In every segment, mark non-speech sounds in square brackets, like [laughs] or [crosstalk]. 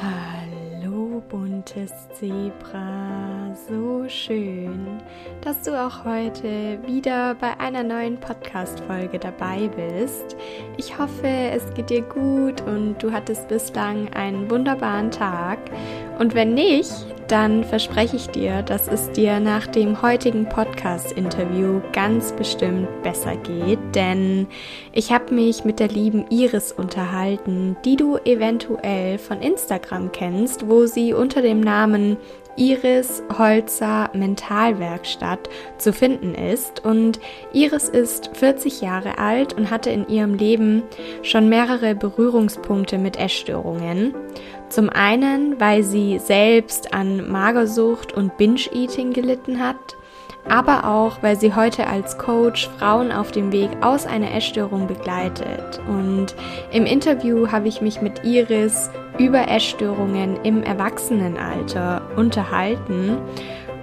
Hallo buntes Zebra, so schön, dass du auch heute wieder bei einer neuen Podcast-Folge dabei bist. Ich hoffe, es geht dir gut und du hattest bislang einen wunderbaren Tag. Und wenn nicht, dann verspreche ich dir, dass es dir nach dem heutigen Podcast-Interview ganz bestimmt besser geht, denn ich habe mich mit der lieben Iris unterhalten, die du eventuell von Instagram kennst, wo sie unter dem Namen Iris Holzer Mentalwerkstatt zu finden ist. Und Iris ist 40 Jahre alt und hatte in ihrem Leben schon mehrere Berührungspunkte mit Essstörungen. Zum einen, weil sie selbst an Magersucht und Binge-Eating gelitten hat, aber auch, weil sie heute als Coach Frauen auf dem Weg aus einer Essstörung begleitet. Und im Interview habe ich mich mit Iris über Essstörungen im Erwachsenenalter unterhalten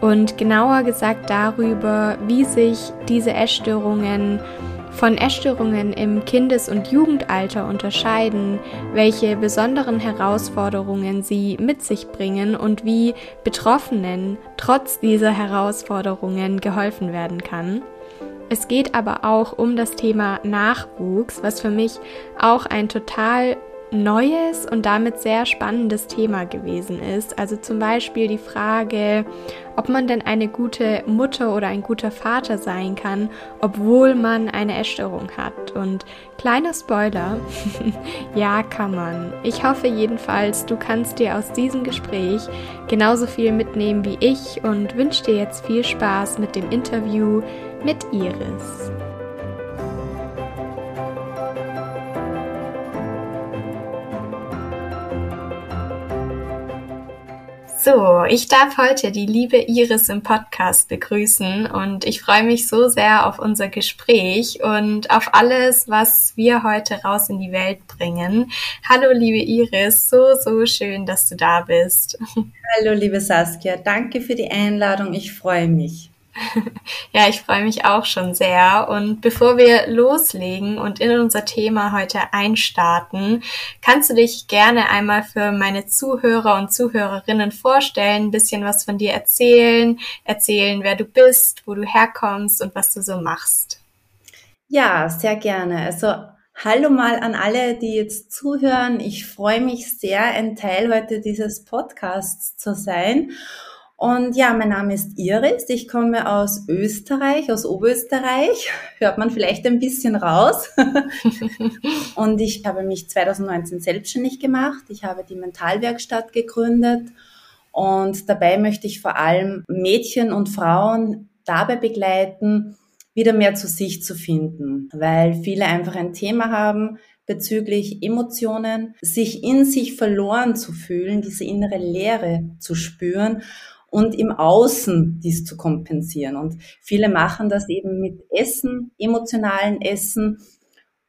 und genauer gesagt darüber, wie sich diese Essstörungen von Essstörungen im Kindes- und Jugendalter unterscheiden, welche besonderen Herausforderungen sie mit sich bringen und wie Betroffenen trotz dieser Herausforderungen geholfen werden kann. Es geht aber auch um das Thema Nachwuchs, was für mich auch ein total neues und damit sehr spannendes Thema gewesen ist. Also zum Beispiel die Frage, ob man denn eine gute Mutter oder ein guter Vater sein kann, obwohl man eine Essstörung hat. Und kleiner Spoiler, [laughs] ja kann man. Ich hoffe jedenfalls, du kannst dir aus diesem Gespräch genauso viel mitnehmen wie ich und wünsche dir jetzt viel Spaß mit dem Interview mit Iris. So, ich darf heute die liebe Iris im Podcast begrüßen und ich freue mich so sehr auf unser Gespräch und auf alles, was wir heute raus in die Welt bringen. Hallo, liebe Iris, so, so schön, dass du da bist. Hallo, liebe Saskia, danke für die Einladung, ich freue mich. [laughs] Ja, ich freue mich auch schon sehr. Und bevor wir loslegen und in unser Thema heute einstarten, kannst du dich gerne einmal für meine Zuhörer und Zuhörerinnen vorstellen, ein bisschen was von dir erzählen, erzählen, wer du bist, wo du herkommst und was du so machst. Ja, sehr gerne. Also Hallo mal an alle, die jetzt zuhören. Ich freue mich sehr, ein Teil heute dieses Podcasts zu sein. Und ja, mein Name ist Iris. Ich komme aus Österreich, aus Oberösterreich. Hört man vielleicht ein bisschen raus. [laughs] und ich habe mich 2019 selbstständig gemacht. Ich habe die Mentalwerkstatt gegründet. Und dabei möchte ich vor allem Mädchen und Frauen dabei begleiten, wieder mehr zu sich zu finden, weil viele einfach ein Thema haben bezüglich Emotionen, sich in sich verloren zu fühlen, diese innere Leere zu spüren und im Außen dies zu kompensieren. Und viele machen das eben mit Essen, emotionalen Essen.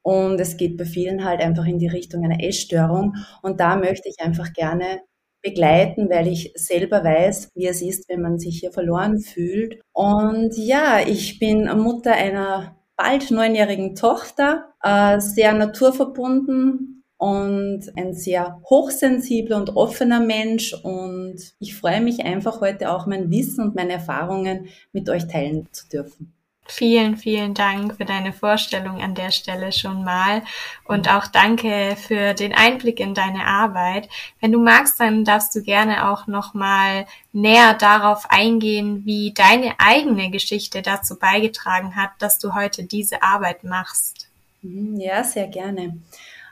Und es geht bei vielen halt einfach in die Richtung einer Essstörung. Und da möchte ich einfach gerne begleiten, weil ich selber weiß, wie es ist, wenn man sich hier verloren fühlt. Und ja, ich bin Mutter einer bald neunjährigen Tochter, äh, sehr naturverbunden, und ein sehr hochsensibler und offener Mensch. Und ich freue mich einfach heute auch mein Wissen und meine Erfahrungen mit euch teilen zu dürfen. Vielen, vielen Dank für deine Vorstellung an der Stelle schon mal und auch danke für den Einblick in deine Arbeit. Wenn du magst, dann darfst du gerne auch noch mal näher darauf eingehen, wie deine eigene Geschichte dazu beigetragen hat, dass du heute diese Arbeit machst. Mhm, ja, sehr gerne.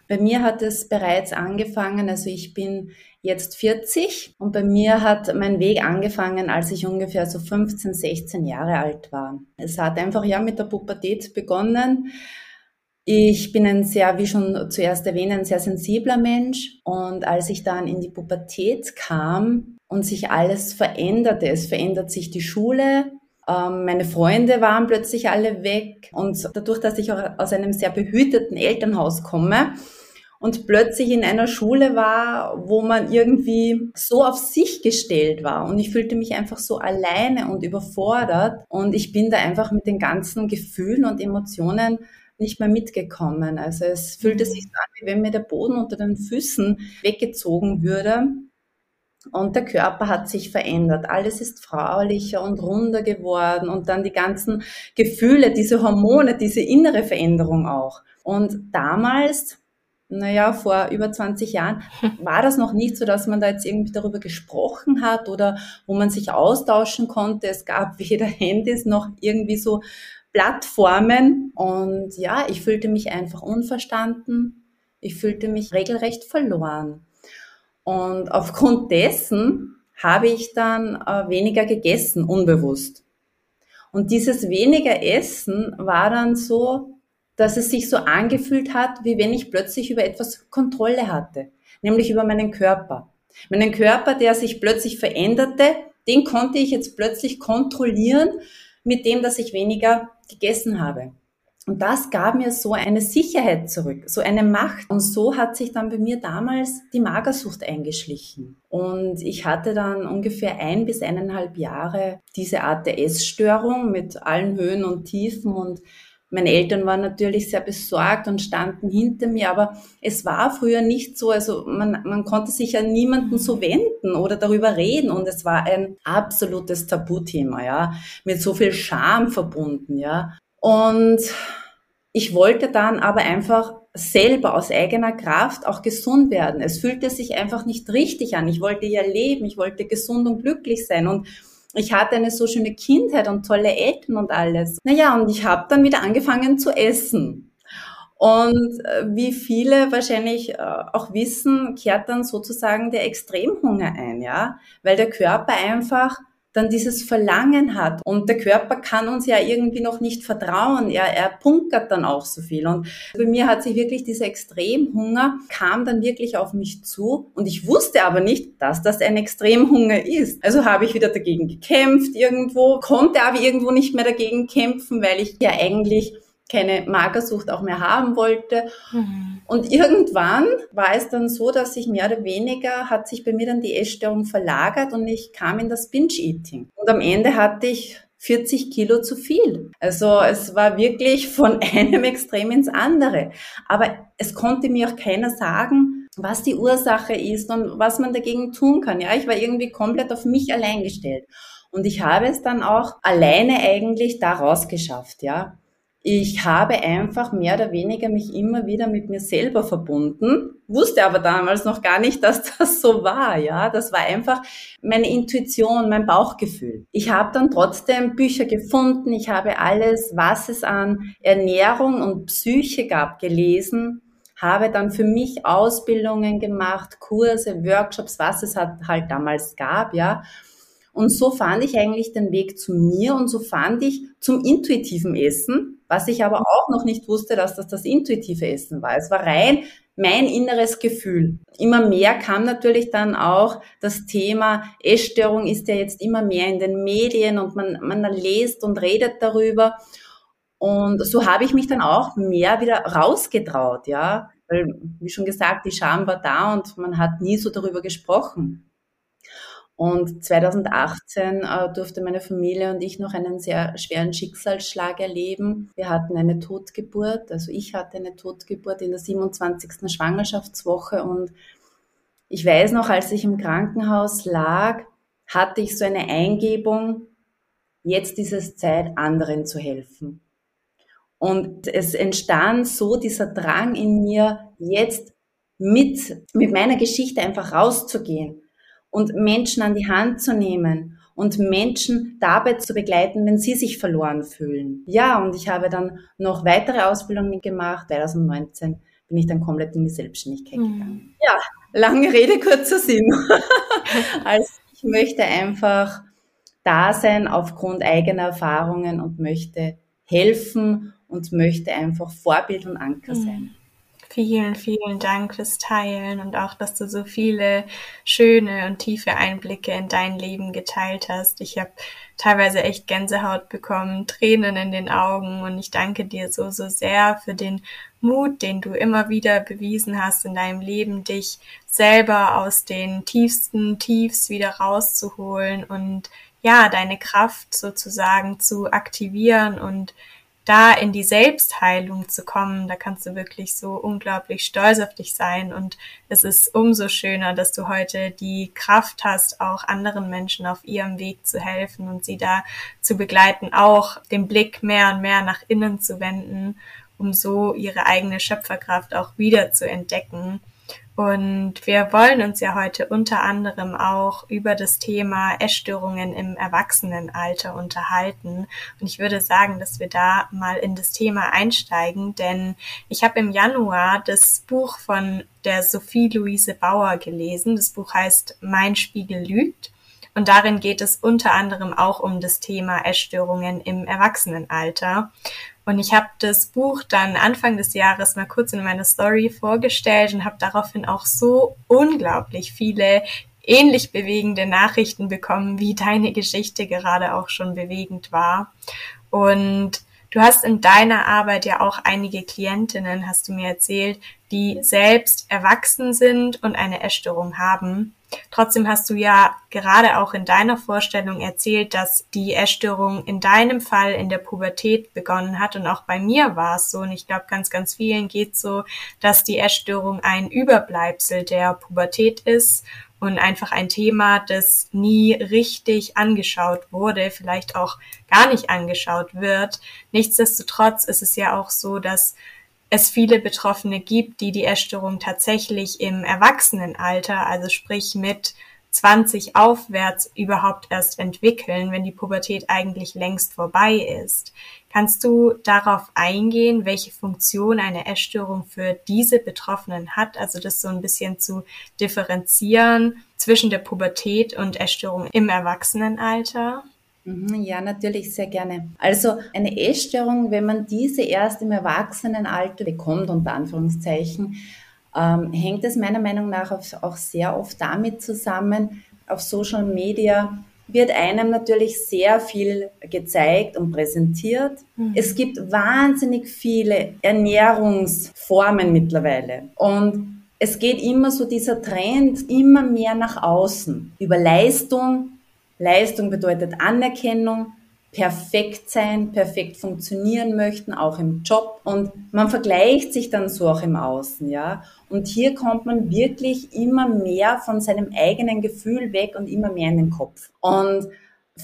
Bei mir hat es bereits angefangen, also ich bin jetzt 40 und bei mir hat mein Weg angefangen, als ich ungefähr so 15, 16 Jahre alt war. Es hat einfach ja mit der Pubertät begonnen. Ich bin ein sehr, wie schon zuerst erwähnt, ein sehr sensibler Mensch und als ich dann in die Pubertät kam und sich alles veränderte, es verändert sich die Schule, ähm, meine Freunde waren plötzlich alle weg und dadurch, dass ich auch aus einem sehr behüteten Elternhaus komme, und plötzlich in einer Schule war, wo man irgendwie so auf sich gestellt war. Und ich fühlte mich einfach so alleine und überfordert. Und ich bin da einfach mit den ganzen Gefühlen und Emotionen nicht mehr mitgekommen. Also es fühlte sich so an, wie wenn mir der Boden unter den Füßen weggezogen würde. Und der Körper hat sich verändert. Alles ist fraulicher und runder geworden. Und dann die ganzen Gefühle, diese Hormone, diese innere Veränderung auch. Und damals, naja, vor über 20 Jahren, [laughs] war das noch nicht so, dass man da jetzt irgendwie darüber gesprochen hat oder wo man sich austauschen konnte. Es gab [laughs] weder Handys noch irgendwie so Plattformen. Und ja, ich fühlte mich einfach unverstanden. Ich fühlte mich regelrecht verloren. Und aufgrund dessen habe ich dann äh, weniger gegessen, unbewusst. Und dieses weniger Essen war dann so, dass es sich so angefühlt hat, wie wenn ich plötzlich über etwas Kontrolle hatte, nämlich über meinen Körper. Meinen Körper, der sich plötzlich veränderte, den konnte ich jetzt plötzlich kontrollieren mit dem, dass ich weniger gegessen habe. Und das gab mir so eine Sicherheit zurück, so eine Macht. Und so hat sich dann bei mir damals die Magersucht eingeschlichen. Und ich hatte dann ungefähr ein bis eineinhalb Jahre diese Art der Essstörung mit allen Höhen und Tiefen und meine Eltern waren natürlich sehr besorgt und standen hinter mir, aber es war früher nicht so, also man, man konnte sich an niemanden so wenden oder darüber reden und es war ein absolutes Tabuthema, ja, mit so viel Scham verbunden, ja. Und ich wollte dann aber einfach selber aus eigener Kraft auch gesund werden. Es fühlte sich einfach nicht richtig an. Ich wollte ja leben, ich wollte gesund und glücklich sein und ich hatte eine so schöne Kindheit und tolle Eltern und alles. Naja, und ich habe dann wieder angefangen zu essen. Und äh, wie viele wahrscheinlich äh, auch wissen, kehrt dann sozusagen der Extremhunger ein, ja, weil der Körper einfach dann dieses Verlangen hat. Und der Körper kann uns ja irgendwie noch nicht vertrauen. Er, er punkert dann auch so viel. Und bei mir hat sich wirklich dieser Extremhunger kam dann wirklich auf mich zu. Und ich wusste aber nicht, dass das ein Extremhunger ist. Also habe ich wieder dagegen gekämpft irgendwo, konnte aber irgendwo nicht mehr dagegen kämpfen, weil ich ja eigentlich keine Magersucht auch mehr haben wollte. Mhm. Und irgendwann war es dann so, dass ich mehr oder weniger, hat sich bei mir dann die Essstörung verlagert und ich kam in das Binge-Eating. Und am Ende hatte ich 40 Kilo zu viel. Also es war wirklich von [laughs] einem Extrem ins andere. Aber es konnte mir auch keiner sagen, was die Ursache ist und was man dagegen tun kann. Ja, ich war irgendwie komplett auf mich allein gestellt. Und ich habe es dann auch alleine eigentlich da rausgeschafft, ja ich habe einfach mehr oder weniger mich immer wieder mit mir selber verbunden, wusste aber damals noch gar nicht, [laughs] dass das so war, ja. Das war einfach meine Intuition, mein Bauchgefühl. Ich habe dann trotzdem Bücher gefunden, ich habe alles, was es an Ernährung und Psyche gab, gelesen, habe dann für mich Ausbildungen gemacht, Kurse, Workshops, was es halt damals gab, ja. Und so fand ich eigentlich den Weg zu mir und so fand ich zum intuitiven Essen, was ich aber auch noch nicht wusste, dass das das intuitive Essen war. Es war rein mein inneres Gefühl. Immer mehr kam natürlich dann auch das Thema Essstörung ist ja jetzt immer mehr in den Medien und man, man liest und redet darüber. Und so habe ich mich dann auch mehr wieder rausgetraut, ja. Weil, wie schon gesagt, die Scham war da und man hat nie so darüber gesprochen. Und 2018 äh, durfte meine Familie und ich noch einen sehr schweren Schicksalsschlag erleben. Wir hatten eine Totgeburt, also ich hatte eine Totgeburt in der 27. Schwangerschaftswoche und ich weiß noch, als ich im Krankenhaus lag, hatte ich so eine Eingebung, jetzt ist es Zeit, anderen zu helfen. Und es entstand so dieser Drang in mir, jetzt mit, mit meiner Geschichte einfach rauszugehen und Menschen an die Hand zu nehmen und Menschen dabei zu begleiten, wenn sie sich verloren fühlen. Ja, und ich habe dann noch weitere Ausbildungen gemacht. 2019 bin ich dann komplett in die Selbstständigkeit mhm. gegangen. Ja, lange Rede, kurzer Sinn. [laughs] also ich möchte einfach da sein aufgrund eigener Erfahrungen und möchte helfen und möchte einfach Vorbild und Anker mhm. sein. Vielen, vielen Dank fürs Teilen und auch, dass du so viele schöne und tiefe Einblicke in dein Leben geteilt hast. Ich habe teilweise echt Gänsehaut bekommen, Tränen in den Augen und ich danke dir so, so sehr für den Mut, den du immer wieder bewiesen hast in deinem Leben, dich selber aus den tiefsten Tiefs wieder rauszuholen und ja, deine Kraft sozusagen zu aktivieren und da in die Selbstheilung zu kommen, da kannst du wirklich so unglaublich stolz auf dich sein. Und es ist umso schöner, dass du heute die Kraft hast, auch anderen Menschen auf ihrem Weg zu helfen und sie da zu begleiten, auch den Blick mehr und mehr nach innen zu wenden, um so ihre eigene Schöpferkraft auch wieder zu entdecken. Und wir wollen uns ja heute unter anderem auch über das Thema Essstörungen im Erwachsenenalter unterhalten. Und ich würde sagen, dass wir da mal in das Thema einsteigen, denn ich habe im Januar das Buch von der Sophie Luise Bauer gelesen. Das Buch heißt Mein Spiegel lügt. Und darin geht es unter anderem auch um das Thema Essstörungen im Erwachsenenalter. Und ich habe das Buch dann Anfang des Jahres mal kurz in meiner Story vorgestellt und habe daraufhin auch so unglaublich viele ähnlich bewegende Nachrichten bekommen, wie deine Geschichte gerade auch schon bewegend war. Und du hast in deiner Arbeit ja auch einige Klientinnen, hast du mir erzählt, die selbst erwachsen sind und eine Essstörung haben. Trotzdem hast du ja gerade auch in deiner Vorstellung erzählt, dass die Essstörung in deinem Fall in der Pubertät begonnen hat und auch bei mir war es so und ich glaube ganz, ganz vielen geht so, dass die Essstörung ein Überbleibsel der Pubertät ist und einfach ein Thema, das nie richtig angeschaut wurde, vielleicht auch gar nicht angeschaut wird. Nichtsdestotrotz ist es ja auch so, dass es viele Betroffene gibt, die die Essstörung tatsächlich im Erwachsenenalter, also sprich mit 20 aufwärts überhaupt erst entwickeln, wenn die Pubertät eigentlich längst vorbei ist. Kannst du darauf eingehen, welche Funktion eine Essstörung für diese Betroffenen hat? Also das so ein bisschen zu differenzieren zwischen der Pubertät und Essstörung im Erwachsenenalter? Mhm, ja, natürlich, sehr gerne. Also eine Essstörung, wenn man diese erst im Erwachsenenalter bekommt, unter Anführungszeichen, ähm, hängt es meiner Meinung nach auch sehr oft damit zusammen, auf Social Media wird einem natürlich sehr viel gezeigt und präsentiert. Mhm. Es gibt wahnsinnig viele Ernährungsformen mittlerweile und es geht immer so dieser Trend immer mehr nach außen über Leistung, Leistung bedeutet Anerkennung, perfekt sein, perfekt funktionieren möchten, auch im Job. Und man vergleicht sich dann so auch im Außen, ja. Und hier kommt man wirklich immer mehr von seinem eigenen Gefühl weg und immer mehr in den Kopf. Und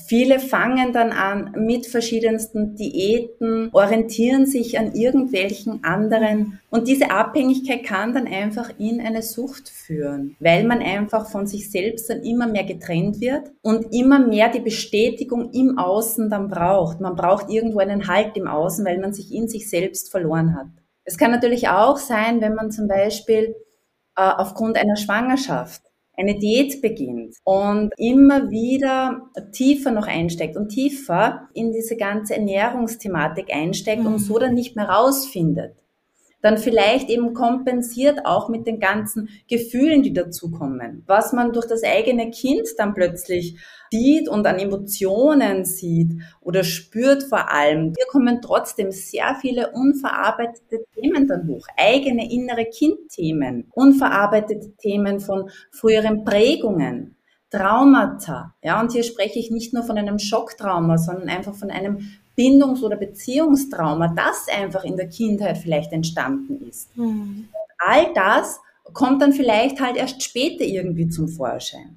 Viele fangen dann an mit verschiedensten Diäten, orientieren sich an irgendwelchen anderen und diese Abhängigkeit kann dann einfach in eine Sucht führen, weil man einfach von sich selbst dann immer mehr getrennt wird und immer mehr die Bestätigung im Außen dann braucht. Man braucht irgendwo einen Halt im Außen, weil man sich in sich selbst verloren hat. Es kann natürlich auch sein, wenn man zum Beispiel äh, aufgrund einer Schwangerschaft eine Diät beginnt und immer wieder tiefer noch einsteigt und tiefer in diese ganze Ernährungsthematik einsteigt mhm. und so dann nicht mehr rausfindet, dann vielleicht eben kompensiert auch mit den ganzen Gefühlen, die dazukommen. Was man durch das eigene Kind dann plötzlich sieht und an Emotionen sieht oder spürt vor allem. Hier kommen trotzdem sehr viele unverarbeitete Themen dann hoch. Eigene innere Kindthemen, unverarbeitete Themen von früheren Prägungen. Traumata, ja, und hier spreche ich nicht nur von einem Schocktrauma, sondern einfach von einem Bindungs- oder Beziehungstrauma, das einfach in der Kindheit vielleicht entstanden ist. Mhm. All das kommt dann vielleicht halt erst später irgendwie zum Vorschein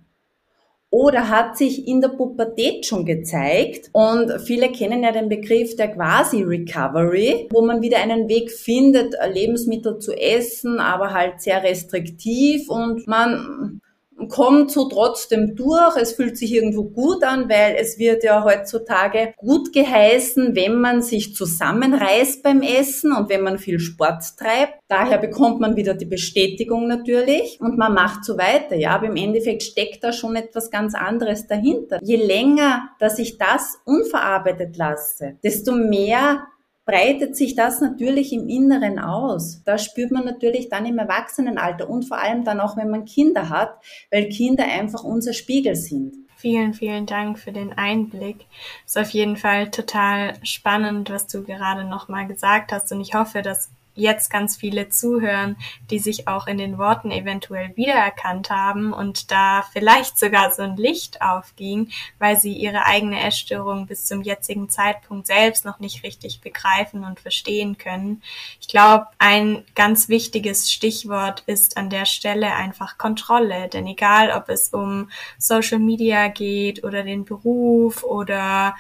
oder hat sich in der Pubertät schon gezeigt. Und viele kennen ja den Begriff der Quasi-Recovery, wo man wieder einen Weg findet, Lebensmittel zu essen, aber halt sehr restriktiv und man kommt so trotzdem durch. Es fühlt sich irgendwo gut an, weil es wird ja heutzutage gut geheißen, wenn man sich zusammenreißt beim Essen und wenn man viel Sport treibt. Daher bekommt man wieder die Bestätigung natürlich und man macht so weiter. Ja, aber im Endeffekt steckt da schon etwas ganz anderes dahinter. Je länger, dass ich das unverarbeitet lasse, desto mehr breitet sich das natürlich im Inneren aus. Das spürt man natürlich dann im Erwachsenenalter und vor allem dann auch, wenn man Kinder hat, weil Kinder einfach unser Spiegel sind. Vielen, vielen Dank für den Einblick. Ist auf jeden Fall total spannend, was du gerade nochmal gesagt hast. Und ich hoffe, dass jetzt ganz viele zuhören, die sich auch in den Worten eventuell wiedererkannt haben und da vielleicht sogar so ein Licht aufging, weil sie ihre eigene Essstörung bis zum jetzigen Zeitpunkt selbst noch nicht richtig begreifen und verstehen können. Ich glaube, ein ganz wichtiges Stichwort ist an der Stelle einfach Kontrolle, denn egal ob es um Social Media geht oder den Beruf oder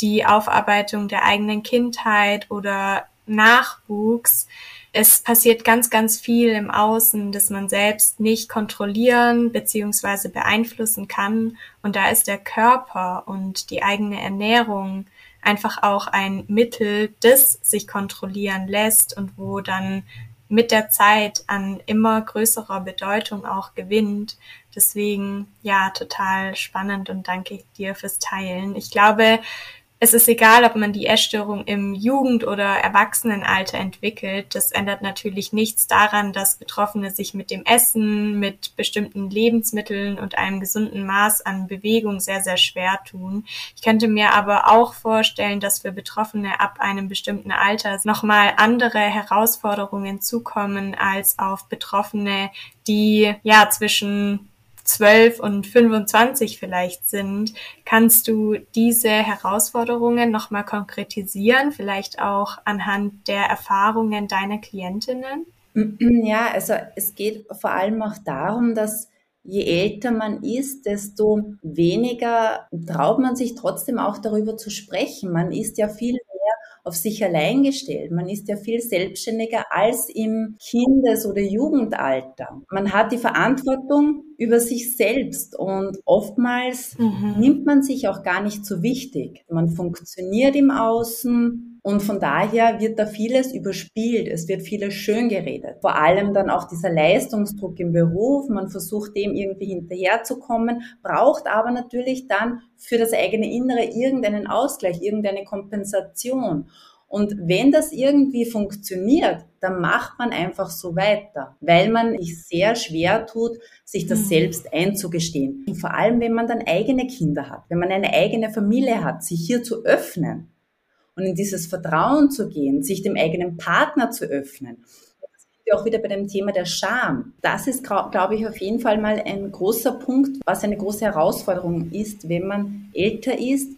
die Aufarbeitung der eigenen Kindheit oder Nachwuchs. Es passiert ganz, ganz viel im Außen, das man selbst nicht kontrollieren bzw. beeinflussen kann. Und da ist der Körper und die eigene Ernährung einfach auch ein Mittel, das sich kontrollieren lässt und wo dann mit der Zeit an immer größerer Bedeutung auch gewinnt. Deswegen, ja, total spannend und danke dir fürs Teilen. Ich glaube, es ist egal, ob man die Essstörung im Jugend- oder Erwachsenenalter entwickelt. Das ändert natürlich nichts daran, dass Betroffene sich mit dem Essen, mit bestimmten Lebensmitteln und einem gesunden Maß an Bewegung sehr, sehr schwer tun. Ich könnte mir aber auch vorstellen, dass für Betroffene ab einem bestimmten Alter nochmal andere Herausforderungen zukommen als auf Betroffene, die ja zwischen 12 und 25 vielleicht sind, kannst du diese Herausforderungen nochmal konkretisieren, vielleicht auch anhand der Erfahrungen deiner Klientinnen? [clears throat] Ja, also es geht vor allem auch darum, dass je älter man ist, desto weniger traut man sich trotzdem auch darüber zu sprechen. Man ist ja viel auf sich allein gestellt. Man ist ja viel selbstständiger als im Kindes- oder Jugendalter. Man hat die Verantwortung über sich selbst und oftmals mhm. nimmt man sich auch gar nicht so wichtig. Man funktioniert im Außen und von daher wird da vieles überspielt. Es wird vieles schön geredet. Vor allem dann auch dieser Leistungsdruck im Beruf. Man versucht dem irgendwie hinterherzukommen, braucht aber natürlich dann für das eigene Innere irgendeinen Ausgleich, irgendeine Kompensation. Und wenn das irgendwie funktioniert, dann macht man einfach so weiter, weil man sich sehr schwer tut, sich das mhm. selbst einzugestehen. Und vor allem, wenn man dann eigene Kinder hat, wenn man eine eigene Familie hat, sich hier zu öffnen und in dieses Vertrauen zu gehen, sich dem eigenen Partner zu öffnen. Das auch wieder bei dem Thema der Scham. Das ist, glaube ich, auf jeden Fall mal ein großer Punkt, was eine große Herausforderung ist, wenn man älter ist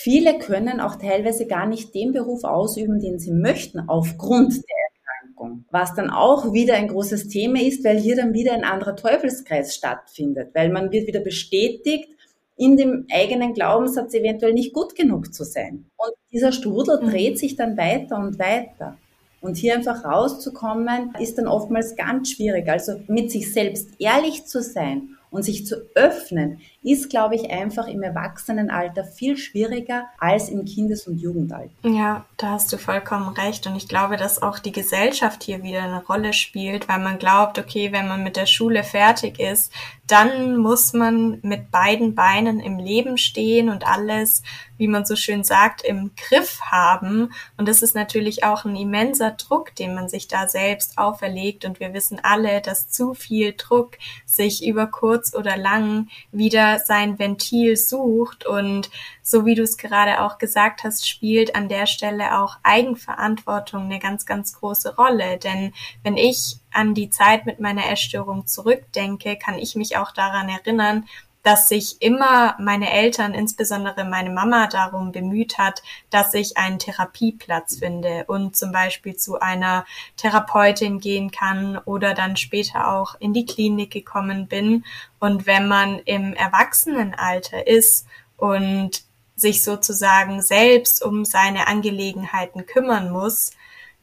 Viele können auch teilweise gar nicht den Beruf ausüben, den sie möchten, aufgrund der Erkrankung. Was dann auch wieder ein großes Thema ist, weil hier dann wieder ein anderer Teufelskreis stattfindet, weil man wird wieder bestätigt, in dem eigenen Glaubenssatz eventuell nicht gut genug zu sein. Und dieser Strudel mhm. dreht sich dann weiter und weiter. Und hier einfach rauszukommen, ist dann oftmals ganz schwierig. Also mit sich selbst ehrlich zu sein und sich zu öffnen, ist, glaube ich, einfach im Erwachsenenalter viel schwieriger als im Kindes- und Jugendalter. Ja, da hast du vollkommen recht. Und ich glaube, dass auch die Gesellschaft hier wieder eine Rolle spielt, weil man glaubt, okay, wenn man mit der Schule fertig ist, dann muss man mit beiden Beinen im Leben stehen und alles, wie man so schön sagt, im Griff haben. Und das ist natürlich auch ein immenser Druck, den man sich da selbst auferlegt. Und wir wissen alle, dass zu viel Druck sich über kurz oder lang wieder sein Ventil sucht. Und so wie du es gerade auch gesagt hast, spielt an der Stelle auch Eigenverantwortung eine ganz, ganz große Rolle. Denn wenn ich an die Zeit mit meiner Essstörung zurückdenke, kann ich mich auch daran erinnern, dass sich immer meine Eltern, insbesondere meine Mama, darum bemüht hat, dass ich einen Therapieplatz finde und zum Beispiel zu einer Therapeutin gehen kann oder dann später auch in die Klinik gekommen bin. Und wenn man im Erwachsenenalter ist und sich sozusagen selbst um seine Angelegenheiten kümmern muss,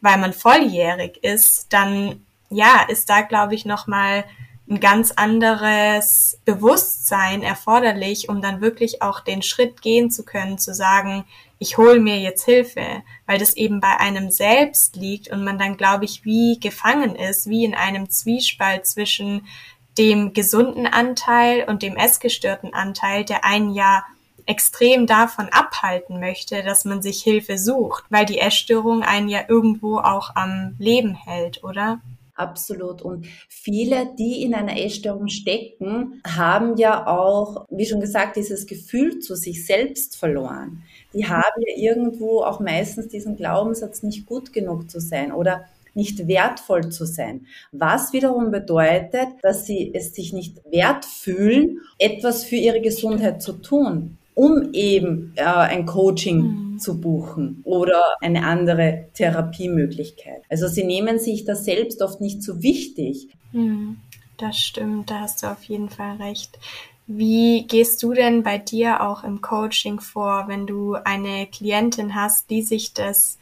weil man volljährig ist, dann ja, ist da, glaube ich, nochmal ein ganz anderes Bewusstsein erforderlich, um dann wirklich auch den Schritt gehen zu können, zu sagen, ich hole mir jetzt Hilfe, weil das eben bei einem selbst liegt und man dann, glaube ich, wie gefangen ist, wie in einem Zwiespalt zwischen dem gesunden Anteil und dem essgestörten Anteil, der einen ja extrem davon abhalten möchte, dass man sich Hilfe sucht, weil die Essstörung einen ja irgendwo auch am Leben hält, oder? Absolut. Und viele, die in einer Essstörung stecken, haben ja auch, wie schon gesagt, dieses Gefühl zu sich selbst verloren. Die haben ja irgendwo auch meistens diesen Glaubenssatz, nicht gut genug zu sein oder nicht wertvoll zu sein. Was wiederum bedeutet, dass sie es sich nicht wert fühlen, etwas für ihre Gesundheit zu tun um eben äh, ein Coaching mhm. zu buchen oder eine andere Therapiemöglichkeit. Also sie nehmen sich das selbst oft nicht so wichtig. Mhm. Das stimmt, da hast du auf jeden Fall recht. Wie gehst du denn bei dir auch im Coaching vor, wenn du eine Klientin hast, die sich das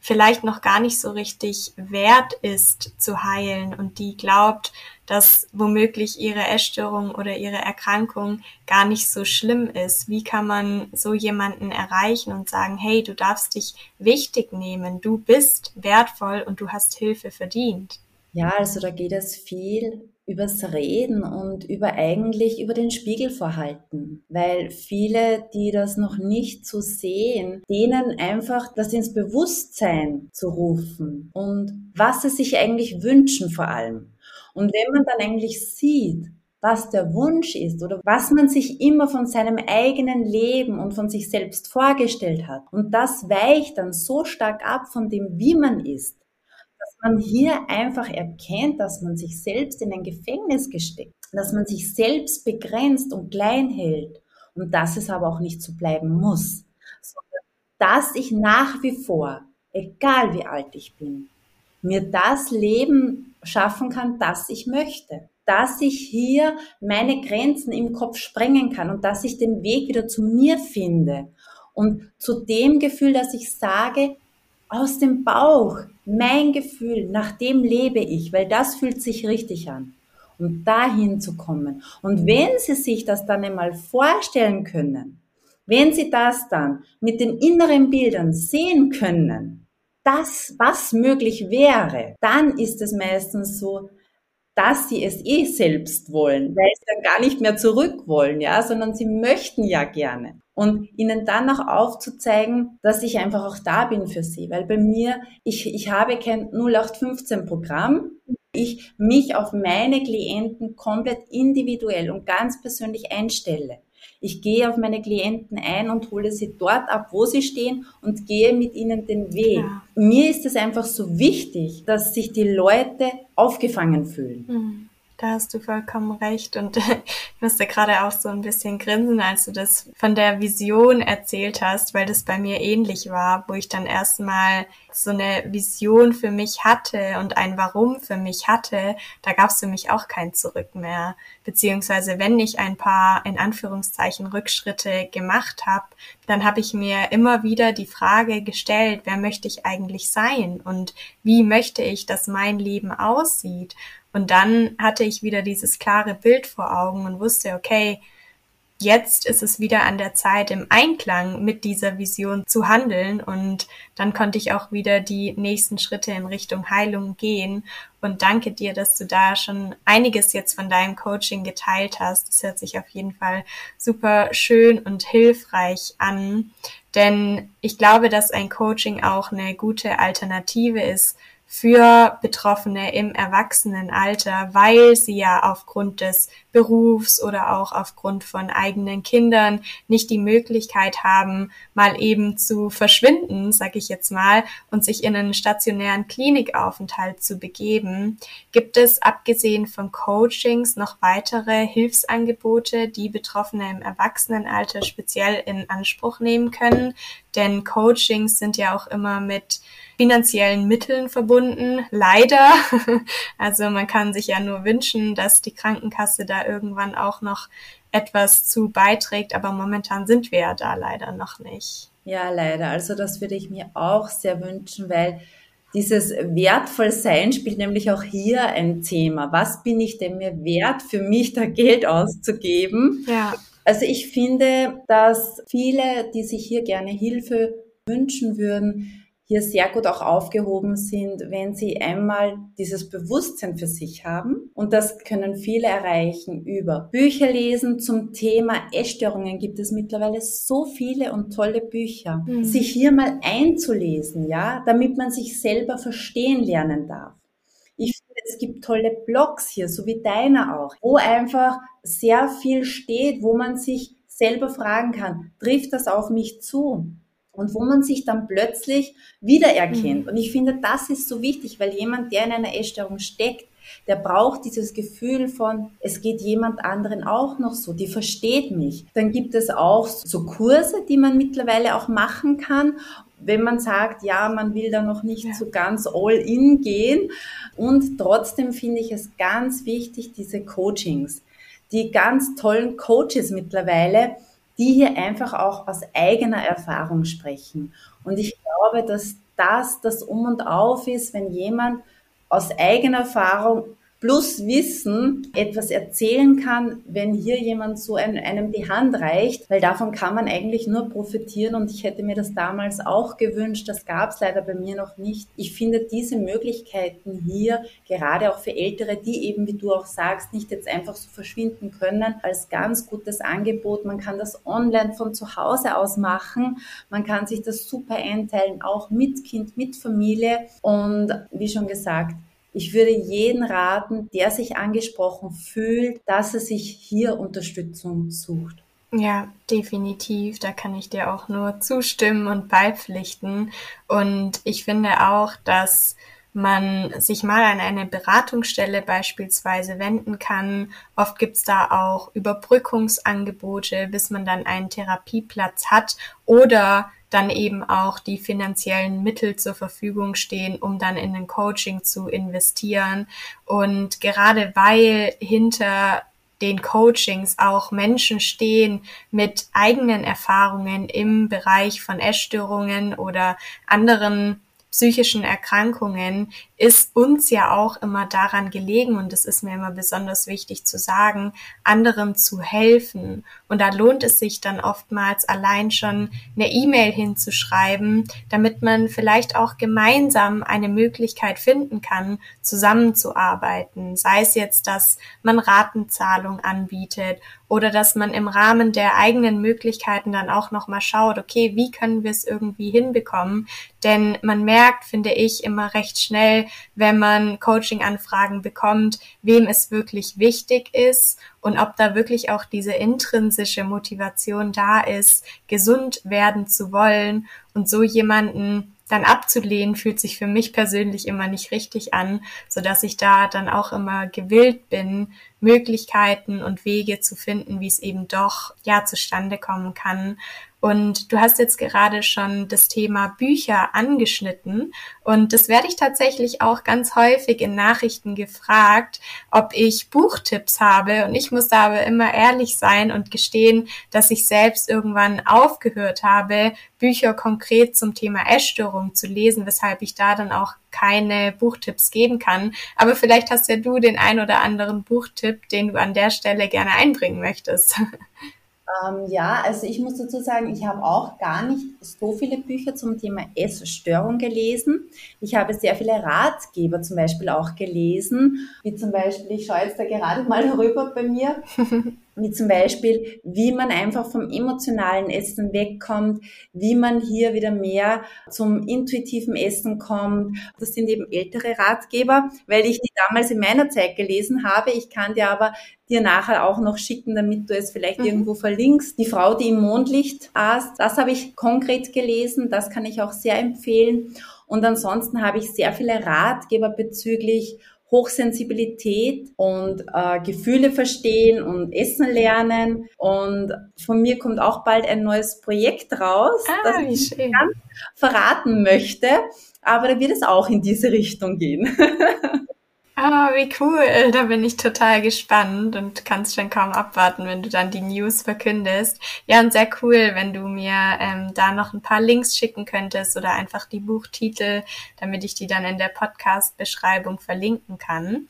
vielleicht noch gar nicht so richtig wert ist zu heilen und die glaubt, dass womöglich ihre Essstörung oder ihre Erkrankung gar nicht so schlimm ist. Wie kann man so jemanden erreichen und sagen, hey, du darfst dich wichtig nehmen, du bist wertvoll und du hast Hilfe verdient? Ja, also da geht es viel übers Reden und über eigentlich über den Spiegel verhalten, weil viele, die das noch nicht so sehen, denen einfach das ins Bewusstsein zu rufen und was sie sich eigentlich wünschen vor allem. Und wenn man dann eigentlich sieht, was der Wunsch ist oder was man sich immer von seinem eigenen Leben und von sich selbst vorgestellt hat. Und das weicht dann so stark ab von dem, wie man ist, man hier einfach erkennt, dass man sich selbst in ein Gefängnis gesteckt, dass man sich selbst begrenzt und klein hält und dass es aber auch nicht so bleiben muss, sondern dass ich nach wie vor, egal wie alt ich bin, mir das Leben schaffen kann, das ich möchte. Dass ich hier meine Grenzen im Kopf sprengen kann und dass ich den Weg wieder zu mir finde. Und zu dem Gefühl, dass ich sage, aus dem Bauch, mein Gefühl, nach dem lebe ich, weil das fühlt sich richtig an. Und dahin zu kommen. Und wenn Sie sich das dann einmal vorstellen können, wenn Sie das dann mit den inneren Bildern sehen können, das, was möglich wäre, dann ist es meistens so, dass sie es eh selbst wollen, weil sie dann gar nicht mehr zurück wollen, ja, sondern sie möchten ja gerne. Und ihnen dann auch aufzuzeigen, dass ich einfach auch da bin für sie, weil bei mir, ich, ich habe kein 0815 Programm, ich mich auf meine Klienten komplett individuell und ganz persönlich einstelle. Ich gehe auf meine Klienten ein und hole sie dort ab, wo sie stehen und gehe mit ihnen den Weg. Ja. Mir ist es einfach so wichtig, dass sich die Leute aufgefangen fühlen. Mhm. Da hast du vollkommen recht. Und [laughs] ich musste gerade auch so ein bisschen grinsen, als du das von der Vision erzählt hast, weil das bei mir ähnlich war, wo ich dann erstmal so eine Vision für mich hatte und ein Warum für mich hatte, da gab es für mich auch kein Zurück mehr. Beziehungsweise wenn ich ein paar in Anführungszeichen Rückschritte gemacht habe, dann habe ich mir immer wieder die Frage gestellt, wer möchte ich eigentlich sein und wie möchte ich, dass mein Leben aussieht. Und dann hatte ich wieder dieses klare Bild vor Augen und wusste, okay, jetzt ist es wieder an der Zeit, im Einklang mit dieser Vision zu handeln. Und dann konnte ich auch wieder die nächsten Schritte in Richtung Heilung gehen. Und danke dir, dass du da schon einiges jetzt von deinem Coaching geteilt hast. Das hört sich auf jeden Fall super schön und hilfreich an. Denn ich glaube, dass ein Coaching auch eine gute Alternative ist für Betroffene im Erwachsenenalter, weil sie ja aufgrund des Berufs oder auch aufgrund von eigenen Kindern nicht die Möglichkeit haben, mal eben zu verschwinden, sag ich jetzt mal, und sich in einen stationären Klinikaufenthalt zu begeben. Gibt es abgesehen von Coachings noch weitere Hilfsangebote, die Betroffene im Erwachsenenalter speziell in Anspruch nehmen können? Denn Coachings sind ja auch immer mit finanziellen Mitteln verbunden, leider. [laughs] Also man kann sich ja nur wünschen, dass die Krankenkasse da irgendwann auch noch etwas zu beiträgt, aber momentan sind wir ja da leider noch nicht. Ja, leider. Also das würde ich mir auch sehr wünschen, weil dieses Wertvollsein spielt nämlich auch hier ein Thema. Was bin ich denn mir wert, für mich da Geld auszugeben? Ja. Also ich finde, dass viele, die sich hier gerne Hilfe wünschen würden, hier sehr gut auch aufgehoben sind, wenn sie einmal dieses Bewusstsein für sich haben. Und das können viele erreichen über Bücher lesen zum Thema Essstörungen. Gibt es mittlerweile so viele und tolle Bücher. Mhm. Sich hier mal einzulesen, ja, damit man sich selber verstehen lernen darf. Ich es gibt tolle Blogs hier, so wie deiner auch, wo einfach sehr viel steht, wo man sich selber fragen kann, trifft das auf mich zu? Und wo man sich dann plötzlich wiedererkennt. Mhm. Und ich finde, das ist so wichtig, weil jemand, der in einer Essstörung steckt, der braucht dieses Gefühl von, es geht jemand anderen auch noch so, die versteht mich. Dann gibt es auch so Kurse, die man mittlerweile auch machen kann wenn man sagt, ja, man will da noch nicht ja. so ganz all in gehen. Und trotzdem finde ich es ganz wichtig, diese Coachings, die ganz tollen Coaches mittlerweile, die hier einfach auch aus eigener Erfahrung sprechen. Und ich glaube, dass das das Um und Auf ist, wenn jemand aus eigener Erfahrung plus Wissen etwas erzählen kann, wenn hier jemand so ein, einem die Hand reicht, weil davon kann man eigentlich nur profitieren und ich hätte mir das damals auch gewünscht, das gab es leider bei mir noch nicht. Ich finde diese Möglichkeiten hier, gerade auch für Ältere, die eben, wie du auch sagst, nicht jetzt einfach so verschwinden können, als ganz gutes Angebot. Man kann das online von zu Hause aus machen, man kann sich das super einteilen, auch mit Kind, mit Familie und wie schon gesagt, ich würde jeden raten, der sich angesprochen fühlt, dass er sich hier Unterstützung sucht. Ja, definitiv. Da kann ich dir auch nur zustimmen und beipflichten. Und ich finde auch, dass man sich mal an eine Beratungsstelle beispielsweise wenden kann. Oft gibt's da auch Überbrückungsangebote, bis man dann einen Therapieplatz hat oder dann eben auch die finanziellen Mittel zur Verfügung stehen, um dann in ein Coaching zu investieren. Und gerade weil hinter den Coachings auch Menschen stehen mit eigenen Erfahrungen im Bereich von Essstörungen oder anderen psychischen Erkrankungen ist uns ja auch immer daran gelegen, und das ist mir immer besonders wichtig zu sagen, anderen zu helfen. Und da lohnt es sich dann oftmals allein schon eine E-Mail hinzuschreiben, damit man vielleicht auch gemeinsam eine Möglichkeit finden kann, zusammenzuarbeiten. Sei es jetzt, dass man Ratenzahlung anbietet oder dass man im Rahmen der eigenen Möglichkeiten dann auch nochmal schaut, okay, wie können wir es irgendwie hinbekommen? Denn man merkt, finde ich, immer recht schnell, wenn man Coaching-Anfragen bekommt, wem es wirklich wichtig ist und ob da wirklich auch diese intrinsische Motivation da ist, gesund werden zu wollen und so jemanden dann abzulehnen, fühlt sich für mich persönlich immer nicht richtig an, so dass ich da dann auch immer gewillt bin, Möglichkeiten und Wege zu finden, wie es eben doch ja zustande kommen kann. Und du hast jetzt gerade schon das Thema Bücher angeschnitten. Und das werde ich tatsächlich auch ganz häufig in Nachrichten gefragt, ob ich Buchtipps habe. Und ich muss da aber immer ehrlich sein und gestehen, dass ich selbst irgendwann aufgehört habe, Bücher konkret zum Thema Essstörung zu lesen, weshalb ich da dann auch keine Buchtipps geben kann. Aber vielleicht hast ja du den ein oder anderen Buchtipp, den du an der Stelle gerne einbringen möchtest. [laughs] Ähm, ja, also ich muss dazu sagen, ich habe auch gar nicht so viele Bücher zum Thema Essstörung gelesen. Ich habe sehr viele Ratgeber zum Beispiel auch gelesen, wie zum Beispiel, ich schaue jetzt da gerade mal [laughs] rüber bei mir, wie zum Beispiel, wie man einfach vom emotionalen Essen wegkommt, wie man hier wieder mehr zum intuitiven Essen kommt. Das sind eben ältere Ratgeber, weil ich die damals in meiner Zeit gelesen habe. Ich kann dir aber dir nachher auch noch schicken, damit du es vielleicht mhm. irgendwo verlinkst. Die Frau, die im Mondlicht aß, das habe ich konkret gelesen. Das kann ich auch sehr empfehlen. Und ansonsten habe ich sehr viele Ratgeber bezüglich Hochsensibilität und äh, Gefühle verstehen und Essen lernen. Und von mir kommt auch bald ein neues Projekt raus, ah, das ich schön. ganz verraten möchte. Aber da wird es auch in diese Richtung gehen. [laughs] Ah, wie cool. [laughs] Da bin ich total gespannt und kannst schon kaum abwarten, wenn du dann die News verkündest. Ja, und sehr cool, wenn du mir ähm, da noch ein paar Links schicken könntest oder einfach die Buchtitel, damit ich die dann in der Podcast-Beschreibung verlinken kann.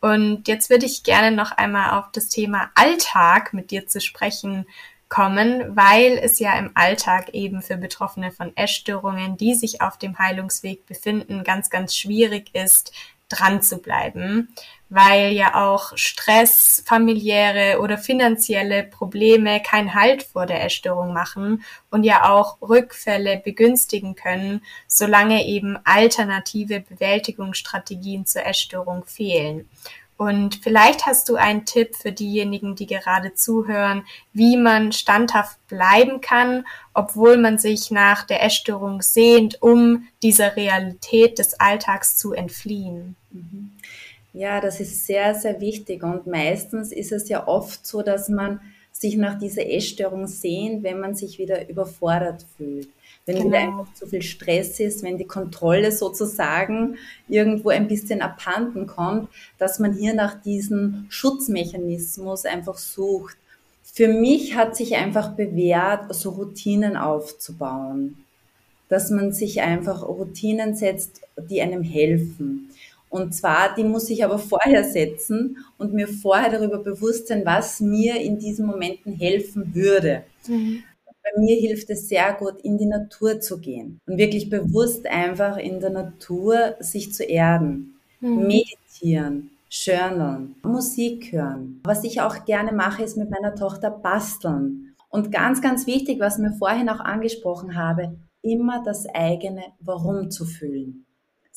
Und jetzt würde ich gerne noch einmal auf das Thema Alltag mit dir zu sprechen kommen, weil es ja im Alltag eben für Betroffene von Essstörungen, die sich auf dem Heilungsweg befinden, ganz, ganz schwierig ist, dran zu bleiben, weil ja auch Stress, familiäre oder finanzielle Probleme keinen Halt vor der Essstörung machen und ja auch Rückfälle begünstigen können, solange eben alternative Bewältigungsstrategien zur Essstörung fehlen. Und vielleicht hast du einen Tipp für diejenigen, die gerade zuhören, wie man standhaft bleiben kann, obwohl man sich nach der Essstörung sehnt, um dieser Realität des Alltags zu entfliehen. Mhm. Ja, das ist sehr, sehr wichtig. Und meistens ist es ja oft so, dass man sich nach dieser Essstörung sehnt, wenn man sich wieder überfordert fühlt. Wenn genau. wieder einfach zu viel Stress ist, wenn die Kontrolle sozusagen irgendwo ein bisschen abhanden kommt, dass man hier nach diesem Schutzmechanismus einfach sucht. Für mich hat sich einfach bewährt, so Routinen aufzubauen. Dass man sich einfach Routinen setzt, die einem helfen. Und zwar, die muss ich aber vorher setzen und mir vorher darüber bewusst sein, was mir in diesen Momenten helfen würde. Mhm. Bei mir hilft es sehr gut, in die Natur zu gehen und wirklich bewusst einfach in der Natur sich zu erden, mhm. meditieren, journalen, Musik hören. Was ich auch gerne mache, ist mit meiner Tochter basteln. Und ganz, ganz wichtig, was mir vorhin auch angesprochen habe, immer das eigene Warum zu fühlen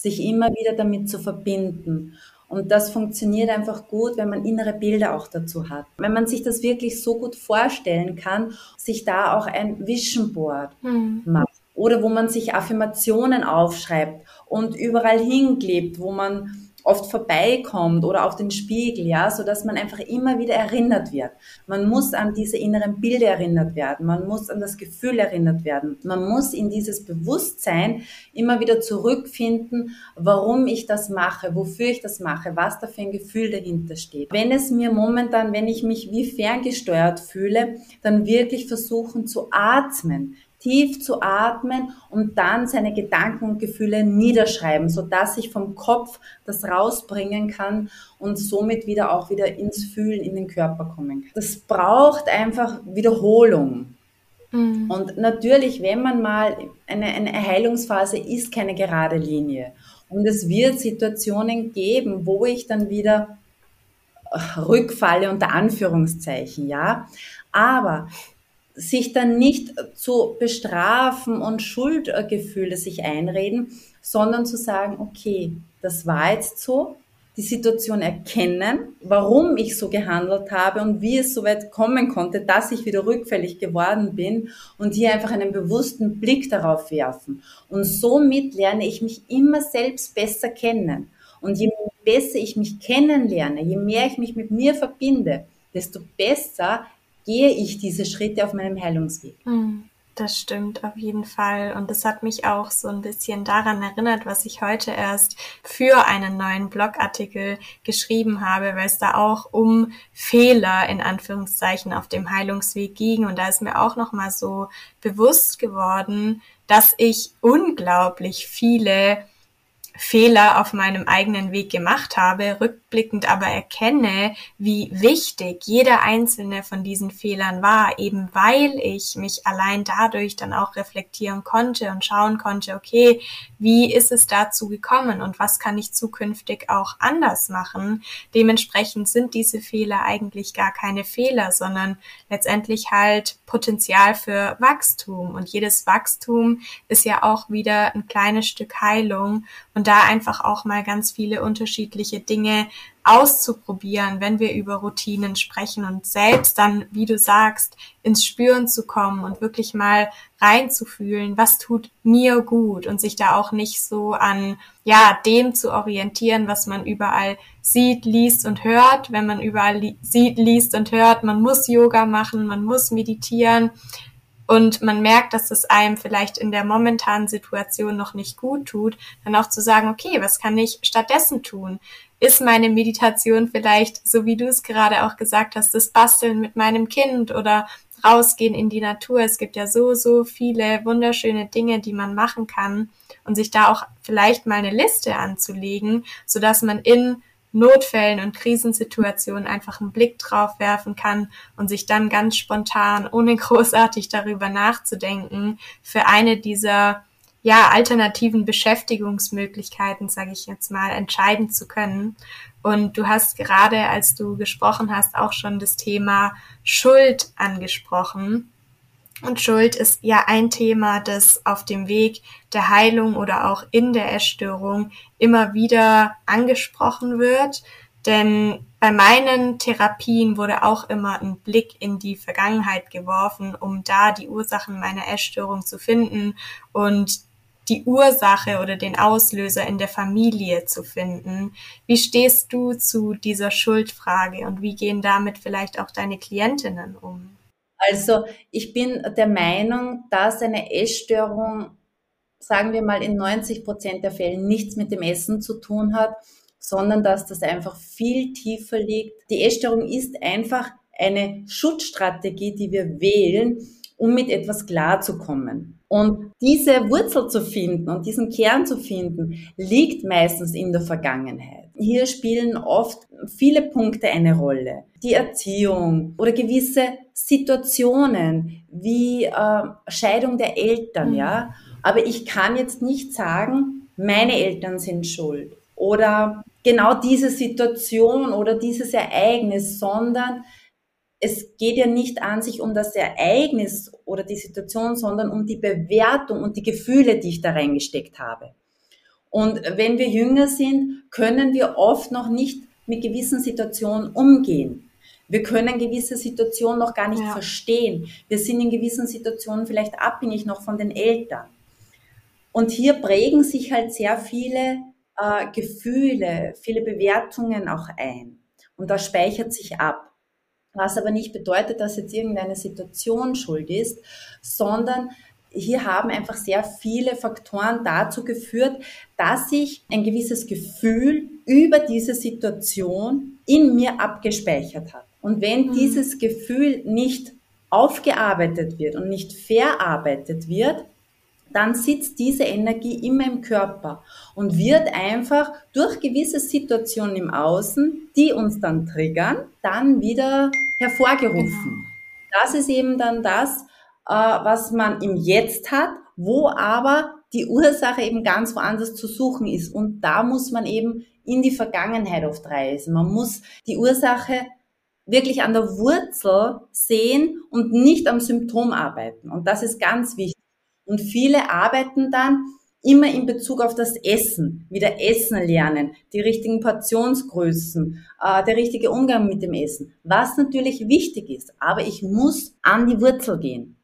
sich immer wieder damit zu verbinden. Und das funktioniert einfach gut, wenn man innere Bilder auch dazu hat. Wenn man sich das wirklich so gut vorstellen kann, sich da auch ein Vision Board mhm. macht. Oder wo man sich Affirmationen aufschreibt und überall hinklebt, wo man oft vorbeikommt oder auf den Spiegel, ja, so dass man einfach immer wieder erinnert wird. Man muss an diese inneren Bilder erinnert werden. Man muss an das Gefühl erinnert werden. Man muss in dieses Bewusstsein immer wieder zurückfinden, warum ich das mache, wofür ich das mache, was da für ein Gefühl dahinter steht. Wenn es mir momentan, wenn ich mich wie ferngesteuert fühle, dann wirklich versuchen zu atmen, tief zu atmen und dann seine Gedanken und Gefühle niederschreiben, so dass ich vom Kopf das rausbringen kann und somit wieder auch wieder ins Fühlen in den Körper kommen kann. Das braucht einfach Wiederholung. Mhm. Und natürlich, wenn man mal eine, eine Heilungsphase ist keine gerade Linie. Und es wird Situationen geben, wo ich dann wieder rückfalle unter Anführungszeichen, ja. Aber sich dann nicht zu bestrafen und Schuldgefühle sich einreden, sondern zu sagen, okay, das war jetzt so, die Situation erkennen, warum ich so gehandelt habe und wie es so weit kommen konnte, dass ich wieder rückfällig geworden bin und hier einfach einen bewussten Blick darauf werfen. Und somit lerne ich mich immer selbst besser kennen. Und je besser ich mich kennenlerne, je mehr ich mich mit mir verbinde, desto besser gehe ich diese Schritte auf meinem Heilungsweg. Hm, das stimmt auf jeden Fall. Und das hat mich auch so ein bisschen daran erinnert, was ich heute erst für einen neuen Blogartikel geschrieben habe, weil es da auch um Fehler in Anführungszeichen auf dem Heilungsweg ging. Und da ist mir auch nochmal so bewusst geworden, dass ich unglaublich viele Fehler auf meinem eigenen Weg gemacht habe, rückblickend aber erkenne, wie wichtig jeder einzelne von diesen Fehlern war, eben weil ich mich allein dadurch dann auch reflektieren konnte und schauen konnte, okay, wie ist es dazu gekommen und was kann ich zukünftig auch anders machen. Dementsprechend sind diese Fehler eigentlich gar keine Fehler, sondern letztendlich halt Potenzial für Wachstum und jedes Wachstum ist ja auch wieder ein kleines Stück Heilung und da einfach auch mal ganz viele unterschiedliche Dinge auszuprobieren, wenn wir über Routinen sprechen und selbst dann, wie du sagst, ins Spüren zu kommen und wirklich mal reinzufühlen, was tut mir gut und sich da auch nicht so an, ja, dem zu orientieren, was man überall sieht, liest und hört. Wenn man überall li sieht, liest und hört, man muss Yoga machen, man muss meditieren, und man merkt, dass es einem vielleicht in der momentanen Situation noch nicht gut tut, dann auch zu sagen, okay, was kann ich stattdessen tun? Ist meine Meditation vielleicht, so wie du es gerade auch gesagt hast, das Basteln mit meinem Kind oder rausgehen in die Natur? Es gibt ja so, so viele wunderschöne Dinge, die man machen kann und sich da auch vielleicht mal eine Liste anzulegen, so dass man in Notfällen und Krisensituationen einfach einen Blick drauf werfen kann und sich dann ganz spontan, ohne [laughs] großartig darüber nachzudenken, für eine dieser ja, alternativen Beschäftigungsmöglichkeiten, sage ich jetzt mal, entscheiden zu können. Und du hast gerade, als du gesprochen hast, auch schon das Thema Schuld angesprochen. Und Schuld ist ja ein Thema, das auf dem Weg der Heilung oder auch in der Essstörung immer wieder angesprochen wird. Denn bei meinen Therapien wurde auch immer ein Blick in die Vergangenheit geworfen, um da die Ursachen meiner Essstörung zu finden und die Ursache oder den Auslöser in der Familie zu finden. Wie stehst du zu dieser Schuldfrage und wie gehen damit vielleicht auch deine Klientinnen um? Also ich bin der Meinung, dass eine Essstörung, sagen wir mal, in 90 Prozent der Fälle nichts mit dem Essen zu tun hat, sondern dass das einfach viel tiefer liegt. Die Essstörung ist einfach eine Schutzstrategie, die wir wählen, um mit etwas klarzukommen. Und diese Wurzel zu finden und diesen Kern zu finden, liegt meistens in der Vergangenheit. Hier spielen oft viele Punkte eine Rolle. Die Erziehung oder gewisse Situationen wie äh, Scheidung der Eltern, ja. Aber ich kann jetzt nicht sagen, meine Eltern sind schuld oder genau diese Situation oder dieses Ereignis, sondern es geht ja nicht an sich um das Ereignis oder die Situation, sondern um die Bewertung und die Gefühle, die ich da reingesteckt habe. Und wenn wir jünger sind, können wir oft noch nicht mit gewissen Situationen umgehen. Wir können gewisse Situationen noch gar nicht ja. verstehen. Wir sind in gewissen Situationen vielleicht abhängig noch von den Eltern. Und hier prägen sich halt sehr viele äh, Gefühle, viele Bewertungen auch ein. Und das speichert sich ab. Was aber nicht bedeutet, dass jetzt irgendeine Situation schuld ist, sondern hier haben einfach sehr viele Faktoren dazu geführt, dass sich ein gewisses Gefühl über diese Situation in mir abgespeichert hat. Und wenn mhm. dieses Gefühl nicht aufgearbeitet wird und nicht verarbeitet wird, dann sitzt diese Energie immer im Körper und wird einfach durch gewisse Situationen im Außen, die uns dann triggern, dann wieder hervorgerufen. Genau. Das ist eben dann das, äh, was man im Jetzt hat, wo aber die Ursache eben ganz woanders zu suchen ist. Und da muss man eben in die Vergangenheit oft reisen. Man muss die Ursache wirklich an der Wurzel sehen und nicht am Symptom arbeiten. Und das ist ganz wichtig. Und viele arbeiten dann immer in Bezug auf das Essen, wieder Essen lernen, die richtigen Portionsgrößen, äh, der richtige Umgang mit dem Essen, was natürlich wichtig ist. Aber ich muss an die Wurzel gehen.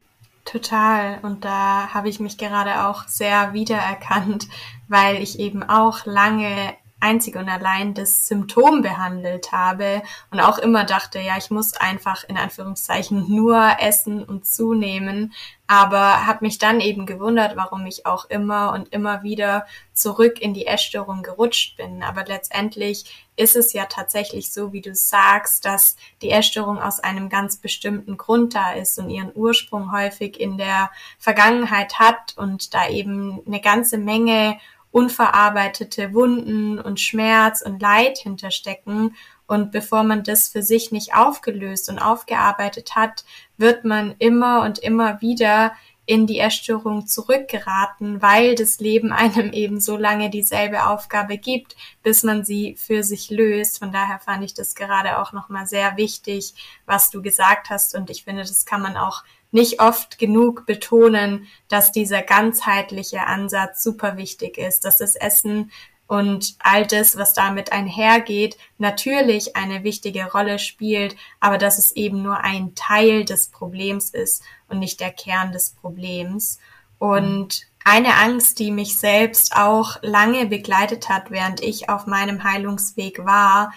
Total. Und da habe ich mich gerade auch sehr wiedererkannt, weil ich eben auch lange einzig und allein das Symptom behandelt habe und auch immer dachte, ja, ich muss einfach in Anführungszeichen nur essen und zunehmen, aber habe mich dann eben gewundert, warum ich auch immer und immer wieder zurück in die Essstörung gerutscht bin. Aber letztendlich ist es ja tatsächlich so, wie du sagst, dass die Essstörung aus einem ganz bestimmten Grund da ist und ihren Ursprung häufig in der Vergangenheit hat und da eben eine ganze Menge unverarbeitete Wunden und Schmerz und Leid hinterstecken. Und bevor man das für sich nicht aufgelöst und aufgearbeitet hat, wird man immer und immer wieder in die Erstörung zurückgeraten, weil das Leben einem eben so lange dieselbe Aufgabe gibt, bis man sie für sich löst. Von daher fand ich das gerade auch nochmal sehr wichtig, was du gesagt hast. Und ich finde, das kann man auch nicht oft genug betonen, dass dieser ganzheitliche Ansatz super wichtig ist, dass das Essen und all das, was damit einhergeht, natürlich eine wichtige Rolle spielt, aber dass es eben nur ein Teil des Problems ist und nicht der Kern des Problems. Und eine Angst, die mich selbst auch lange begleitet hat, während ich auf meinem Heilungsweg war,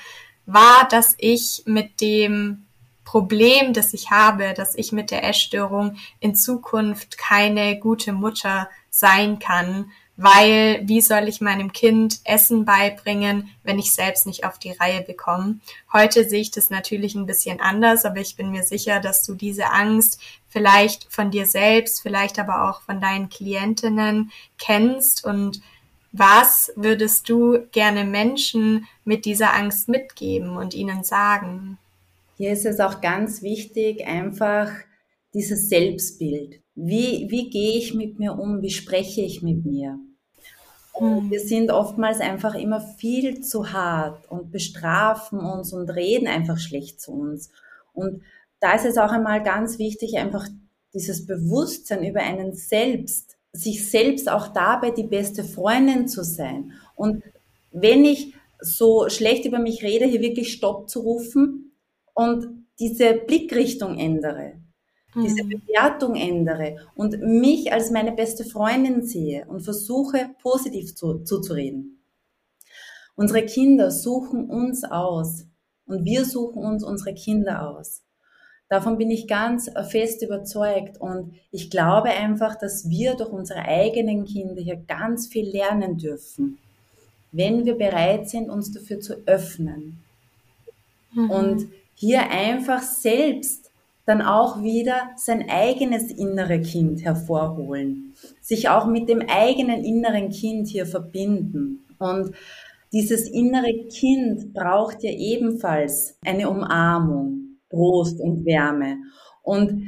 war, dass ich mit dem Problem, das ich habe, dass ich mit der Essstörung in Zukunft keine gute Mutter sein kann, weil wie soll ich meinem Kind Essen beibringen, wenn ich selbst nicht auf die Reihe bekomme? Heute sehe ich das natürlich ein bisschen anders, aber ich bin mir sicher, dass du diese Angst vielleicht von dir selbst, vielleicht aber auch von deinen Klientinnen kennst und was würdest du gerne Menschen mit dieser Angst mitgeben und ihnen sagen? Hier ist es auch ganz wichtig, einfach dieses Selbstbild. Wie, wie gehe ich mit mir um? Wie spreche ich mit mir? Und hm. wir sind oftmals einfach immer viel zu hart und bestrafen uns und reden einfach schlecht zu uns. Und da ist es auch einmal ganz wichtig, einfach dieses Bewusstsein über einen selbst, sich selbst auch dabei die beste Freundin zu sein. Und wenn ich so schlecht über mich rede, hier wirklich Stopp zu rufen und diese Blickrichtung ändere, mhm. diese Bewertung ändere und mich als meine beste Freundin sehe und versuche positiv zu, zuzureden. Unsere Kinder suchen uns aus und wir suchen uns unsere Kinder aus. Davon bin ich ganz fest überzeugt und ich glaube einfach, dass wir durch unsere eigenen Kinder hier ganz viel lernen dürfen, wenn wir bereit sind, uns dafür zu öffnen. Mhm. Und hier einfach selbst dann auch wieder sein eigenes innere Kind hervorholen, sich auch mit dem eigenen inneren Kind hier verbinden. Und dieses innere Kind braucht ja ebenfalls eine Umarmung. Trost und Wärme. Und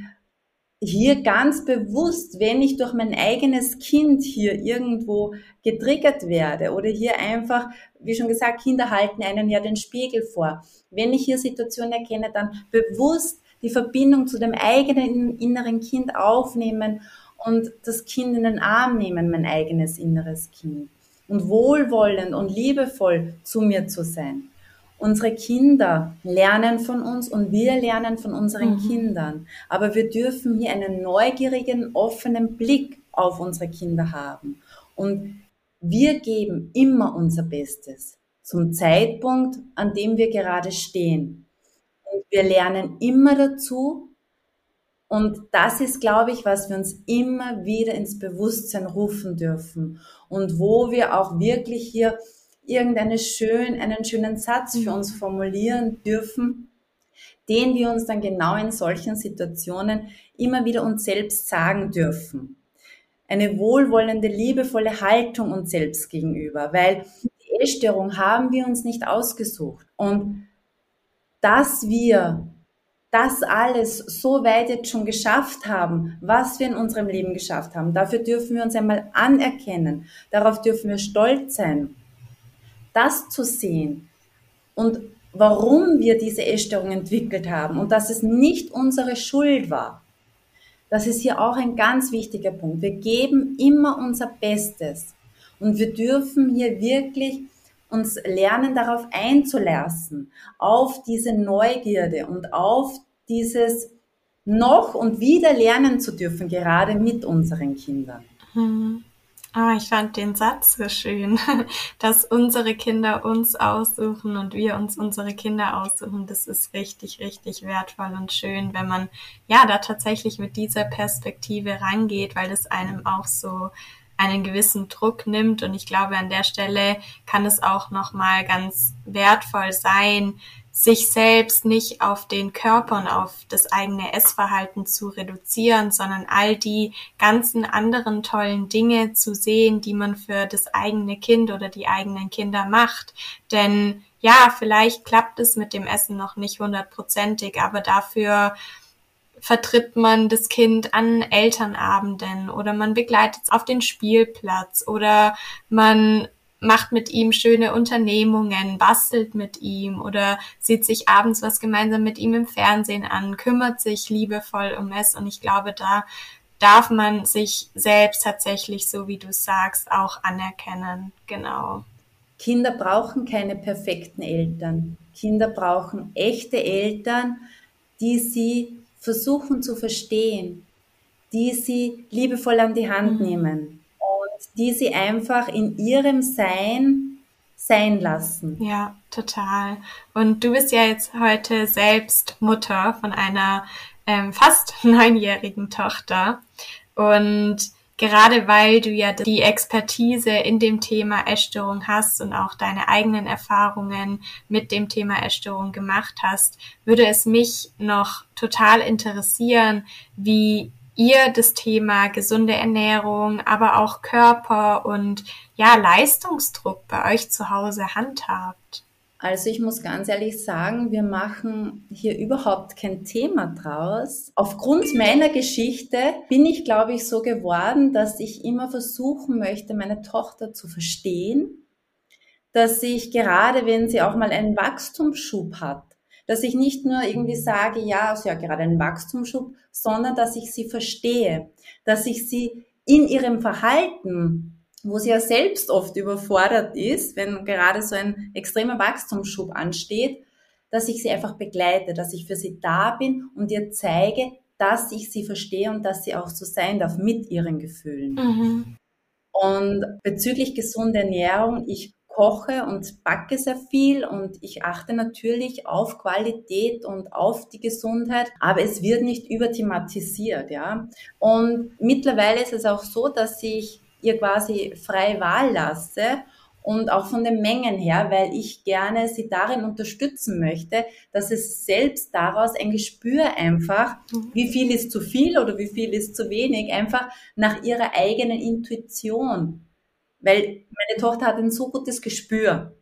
hier ganz bewusst, wenn ich durch mein eigenes Kind hier irgendwo getriggert werde oder hier einfach, wie schon gesagt, Kinder halten einen ja den Spiegel vor. Wenn ich hier Situationen erkenne, dann bewusst die Verbindung zu dem eigenen inneren Kind aufnehmen und das Kind in den Arm nehmen, mein eigenes inneres Kind. Und wohlwollend und liebevoll zu mir zu sein. Unsere Kinder lernen von uns und wir lernen von unseren mhm. Kindern. Aber wir dürfen hier einen neugierigen, offenen Blick auf unsere Kinder haben. Und wir geben immer unser Bestes zum Zeitpunkt, an dem wir gerade stehen. Und wir lernen immer dazu. Und das ist, glaube ich, was wir uns immer wieder ins Bewusstsein rufen dürfen. Und wo wir auch wirklich hier irgendeine schön, einen schönen Satz für uns formulieren dürfen, den wir uns dann genau in solchen Situationen immer wieder uns selbst sagen dürfen. Eine wohlwollende, liebevolle Haltung uns selbst gegenüber, weil die Essstörung haben wir uns nicht ausgesucht. Und dass wir das alles so weit jetzt schon geschafft haben, was wir in unserem Leben geschafft haben, dafür dürfen wir uns einmal anerkennen, darauf dürfen wir stolz sein das zu sehen und warum wir diese Essstörung entwickelt haben und dass es nicht unsere Schuld war. Das ist hier auch ein ganz wichtiger Punkt. Wir geben immer unser Bestes und wir dürfen hier wirklich uns lernen, darauf einzulassen, auf diese Neugierde und auf dieses noch und wieder lernen zu dürfen, gerade mit unseren Kindern. Mhm. Ah, ich fand den Satz so schön, [laughs] dass unsere Kinder uns aussuchen und wir uns unsere Kinder aussuchen. Das ist richtig, richtig wertvoll und schön, wenn man ja da tatsächlich mit dieser Perspektive rangeht, weil das einem auch so einen gewissen Druck nimmt. Und ich glaube, an der Stelle kann es auch nochmal ganz wertvoll sein, sich selbst nicht auf den Körper und auf das eigene Essverhalten zu reduzieren, sondern all die ganzen anderen tollen Dinge zu sehen, die man für das eigene Kind oder die eigenen Kinder macht. Denn ja, vielleicht klappt es mit dem Essen noch nicht hundertprozentig, aber dafür vertritt man das Kind an Elternabenden oder man begleitet es auf den Spielplatz oder man macht mit ihm schöne Unternehmungen, bastelt mit ihm oder sieht sich abends was gemeinsam mit ihm im Fernsehen an, kümmert sich liebevoll um es. Und ich glaube, da darf man sich selbst tatsächlich, so wie du sagst, auch anerkennen. Genau. Kinder brauchen keine perfekten Eltern. Kinder brauchen echte Eltern, die sie versuchen zu verstehen, die sie liebevoll an die Hand mhm. nehmen die sie einfach in ihrem Sein sein lassen. Ja, total. Und du bist ja jetzt heute selbst Mutter von einer ähm, fast [laughs] neunjährigen Tochter. Und gerade weil du ja die Expertise in dem Thema Essstörung hast und auch deine eigenen Erfahrungen mit dem Thema Essstörung gemacht hast, würde es mich noch total interessieren, wie ihr das Thema gesunde Ernährung, aber auch Körper und ja, Leistungsdruck bei euch zu Hause handhabt? Also ich muss ganz ehrlich sagen, wir machen hier überhaupt kein Thema draus. Aufgrund meiner Geschichte bin ich, glaube ich, so geworden, dass ich immer versuchen möchte, meine Tochter zu verstehen, dass ich gerade, wenn sie auch mal einen Wachstumsschub hat, dass ich nicht nur irgendwie sage, ja, sie hat gerade einen Wachstumsschub, sondern dass ich sie verstehe, dass ich sie in ihrem Verhalten wo sie ja selbst oft überfordert ist, wenn gerade so ein extremer Wachstumsschub ansteht, dass ich sie einfach begleite, dass ich für sie da bin und ihr zeige, dass ich sie verstehe und dass sie auch so sein darf mit ihren Gefühlen. Mhm. Und bezüglich gesunder Ernährung, ich koche und backe sehr viel und ich achte natürlich auf Qualität und auf die Gesundheit, aber es wird nicht überthematisiert, ja. Und mittlerweile ist es auch so, dass ich ihr quasi frei Wahl lasse und auch von den Mengen her, weil ich gerne sie darin unterstützen möchte, dass es selbst daraus ein Gespür einfach, mhm. wie viel ist zu viel oder wie viel ist zu wenig, einfach nach ihrer eigenen Intuition. Weil meine Tochter hat ein so gutes Gespür.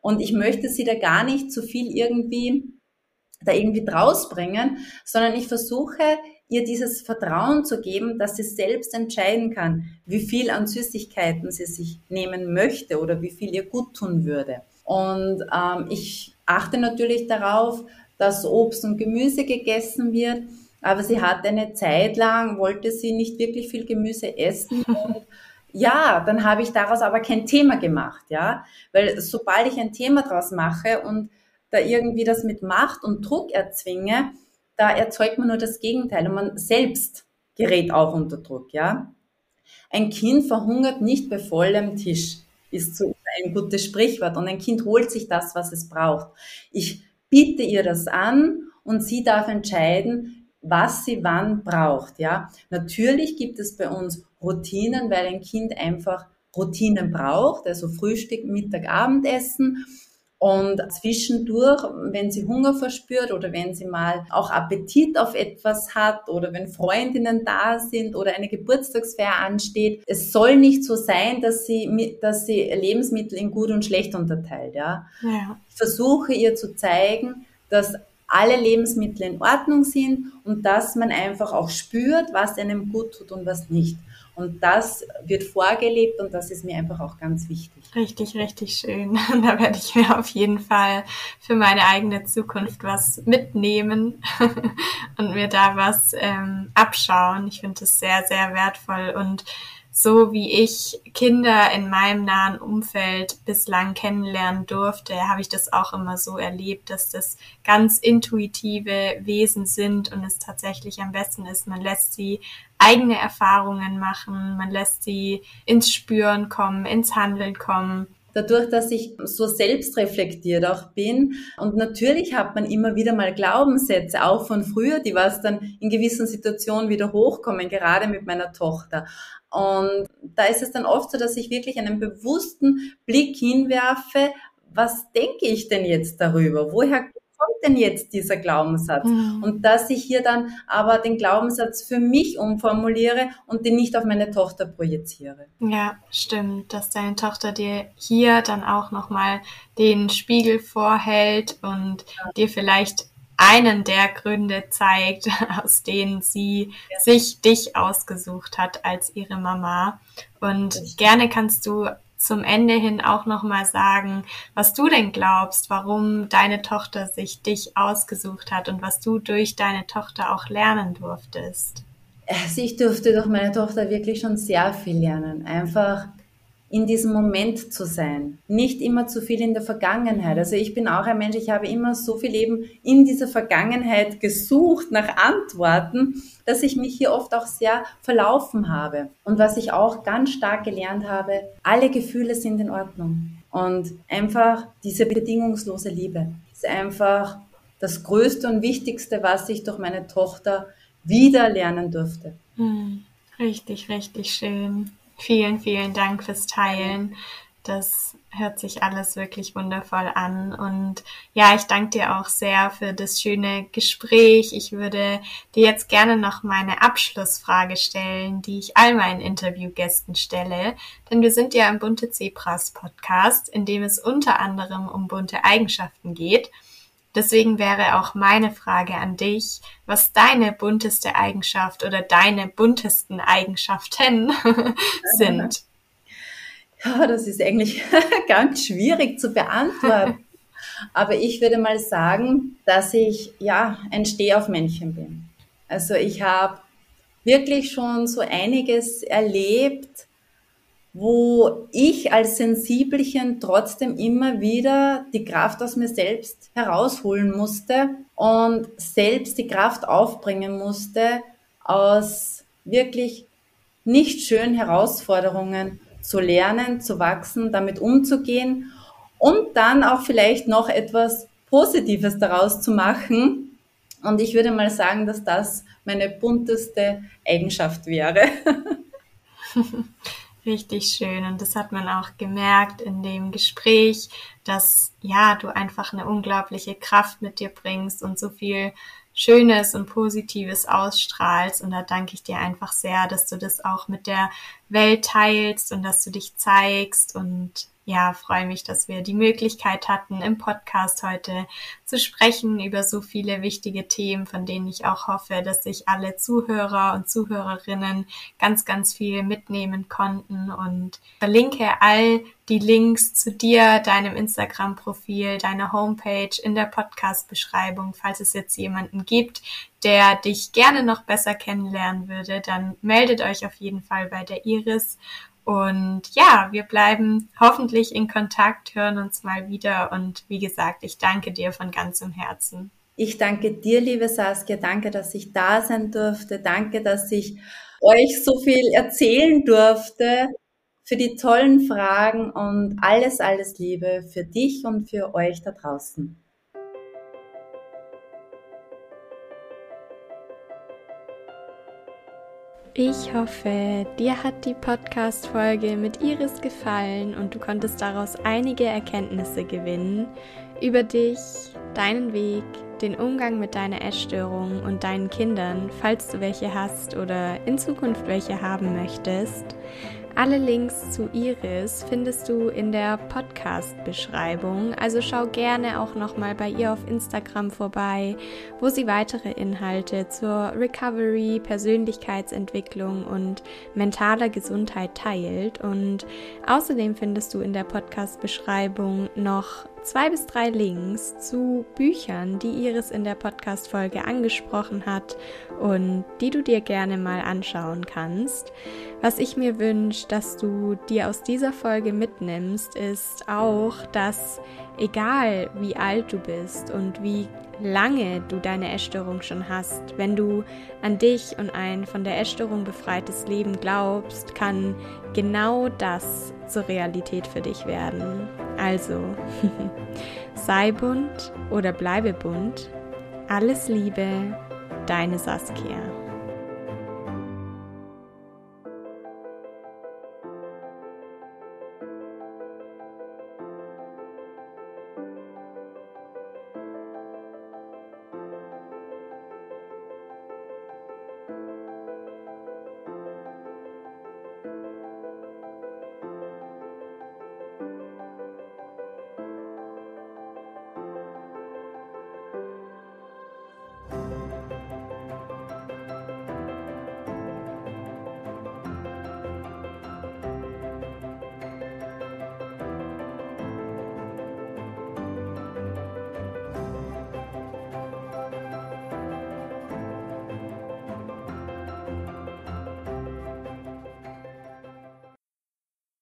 Und ich möchte sie da gar nicht zu viel irgendwie, da irgendwie draus bringen, sondern ich versuche ihr dieses Vertrauen zu geben, dass sie selbst entscheiden kann, wie viel an Süßigkeiten sie sich nehmen möchte oder wie viel ihr gut tun würde. Und ähm, ich achte natürlich darauf, dass Obst und Gemüse gegessen wird. Aber sie hatte eine Zeit lang, wollte sie nicht wirklich viel Gemüse essen. [laughs] Und ja, dann habe ich daraus aber kein Thema gemacht, ja. Weil sobald ich ein Thema daraus mache und da irgendwie das mit Macht und Druck erzwinge, da erzeugt man nur das Gegenteil und man selbst gerät auch unter Druck, ja. Ein Kind verhungert nicht bei vollem Tisch, ist so ein gutes Sprichwort und ein Kind holt sich das, was es braucht. Ich biete ihr das an und sie darf entscheiden, was sie wann braucht, ja. Natürlich gibt es bei uns Routinen, weil ein Kind einfach Routinen braucht, also Frühstück, Mittag, Abendessen und zwischendurch, wenn sie Hunger verspürt oder wenn sie mal auch Appetit auf etwas hat oder wenn Freundinnen da sind oder eine Geburtstagsfeier ansteht, es soll nicht so sein, dass sie, dass sie Lebensmittel in gut und schlecht unterteilt. Ja? ja. Ich versuche ihr zu zeigen, dass alle Lebensmittel in Ordnung sind und dass man einfach auch spürt, was einem gut tut und was nicht. Und das wird vorgelebt und das ist mir einfach auch ganz wichtig. Richtig, richtig schön. [laughs] Da werde ich mir auf jeden Fall für meine eigene Zukunft was mitnehmen [laughs] und mir da was ähm, abschauen. Ich finde es sehr, sehr wertvoll und so wie ich Kinder in meinem nahen Umfeld bislang kennenlernen durfte, habe ich das auch immer so erlebt, dass das ganz intuitive Wesen sind und es tatsächlich am besten ist, man lässt sie eigene Erfahrungen machen, man lässt sie ins Spüren kommen, ins Handeln kommen dadurch, dass ich so selbstreflektiert auch bin. Und natürlich hat man immer wieder mal Glaubenssätze, auch von früher, die was dann in gewissen Situationen wieder hochkommen, gerade mit meiner Tochter. Und da ist es dann oft so, dass ich wirklich einen bewussten Blick hinwerfe, was denke ich denn jetzt darüber? Woher kommt denn jetzt dieser Glaubenssatz? Mhm. Und dass ich hier dann aber den Glaubenssatz für mich umformuliere und den nicht auf meine Tochter projiziere. Ja, stimmt, dass deine Tochter dir hier dann auch nochmal den Spiegel vorhält und ja. dir vielleicht einen der Gründe zeigt, [laughs] aus denen sie ja. sich dich ausgesucht hat als ihre Mama. Und Richtig. gerne kannst du zum Ende hin auch nochmal sagen, was du denn glaubst, warum deine Tochter sich dich ausgesucht hat und was du durch deine Tochter auch lernen durftest. Also ich durfte durch meine Tochter wirklich schon sehr viel lernen. Einfach in diesem Moment zu sein. Nicht immer zu viel in der Vergangenheit. Also ich bin auch ein Mensch, ich habe immer so viel eben in dieser Vergangenheit gesucht nach Antworten, dass ich mich hier oft auch sehr verlaufen habe. Und was ich auch ganz stark gelernt habe, alle Gefühle sind in Ordnung. Und einfach diese bedingungslose Liebe ist einfach das Größte und Wichtigste, was ich durch meine Tochter wieder lernen durfte. Hm, richtig, richtig schön. Vielen, vielen Dank fürs Teilen. Das hört sich alles wirklich wundervoll an. Und ja, ich danke dir auch sehr für das schöne Gespräch. Ich würde dir jetzt gerne noch meine Abschlussfrage stellen, die ich all meinen Interviewgästen stelle. Denn wir sind ja im Bunte Zebras Podcast, in dem es unter anderem um bunte Eigenschaften geht. Deswegen wäre auch meine Frage an dich, was deine bunteste Eigenschaft oder deine buntesten Eigenschaften [laughs] sind. Ja, das ist eigentlich [laughs] ganz schwierig zu beantworten. [laughs] Aber ich würde mal sagen, dass ich ja ein Stehaufmännchen bin. Also ich habe wirklich schon so einiges erlebt, wo ich als Sensibelchen trotzdem immer wieder die Kraft aus mir selbst herausholen musste und selbst die Kraft aufbringen musste, aus wirklich nicht schönen Herausforderungen zu lernen, zu wachsen, damit umzugehen und dann auch vielleicht noch etwas Positives daraus zu machen. Und ich würde mal sagen, dass das meine bunteste Eigenschaft wäre. [laughs] Richtig schön. Und das hat man auch gemerkt in dem Gespräch, dass ja, du einfach eine unglaubliche Kraft mit dir bringst und so viel Schönes und Positives ausstrahlst. Und da danke ich dir einfach sehr, dass du das auch mit der Welt teilst und dass du dich zeigst und ja, freue mich, dass wir die Möglichkeit hatten, im Podcast heute zu sprechen über so viele wichtige Themen, von denen ich auch hoffe, dass sich alle Zuhörer und Zuhörerinnen ganz, ganz viel mitnehmen konnten und verlinke all die Links zu dir, deinem Instagram-Profil, deiner Homepage in der Podcast-Beschreibung. Falls es jetzt jemanden gibt, der dich gerne noch besser kennenlernen würde, dann meldet euch auf jeden Fall bei der Iris und ja, wir bleiben hoffentlich in Kontakt, hören uns mal wieder. Und wie gesagt, ich danke dir von ganzem Herzen. Ich danke dir, liebe Saskia. Danke, dass ich da sein durfte. Danke, dass ich euch so viel erzählen durfte. Für die tollen Fragen und alles, alles Liebe für dich und für euch da draußen. Ich hoffe, dir hat die Podcast-Folge mit Iris gefallen und du konntest daraus einige Erkenntnisse gewinnen über dich, deinen Weg, den Umgang mit deiner Essstörung und deinen Kindern, falls du welche hast oder in Zukunft welche haben möchtest. Alle Links zu Iris findest du in der Podcast-Beschreibung, also schau gerne auch nochmal bei ihr auf Instagram vorbei, wo sie weitere Inhalte zur Recovery, Persönlichkeitsentwicklung und mentaler Gesundheit teilt. Und außerdem findest du in der Podcast-Beschreibung noch zwei bis drei Links zu Büchern, die Iris in der Podcast-Folge angesprochen hat und die du dir gerne mal anschauen kannst. Was ich mir wünsche, dass du dir aus dieser Folge mitnimmst, ist auch, dass egal wie alt du bist und wie lange du deine Essstörung schon hast, wenn du an dich und ein von der Essstörung befreites Leben glaubst, kann genau das zur Realität für dich werden. Also, [laughs] sei bunt oder bleibe bunt. Alles Liebe, deine Saskia.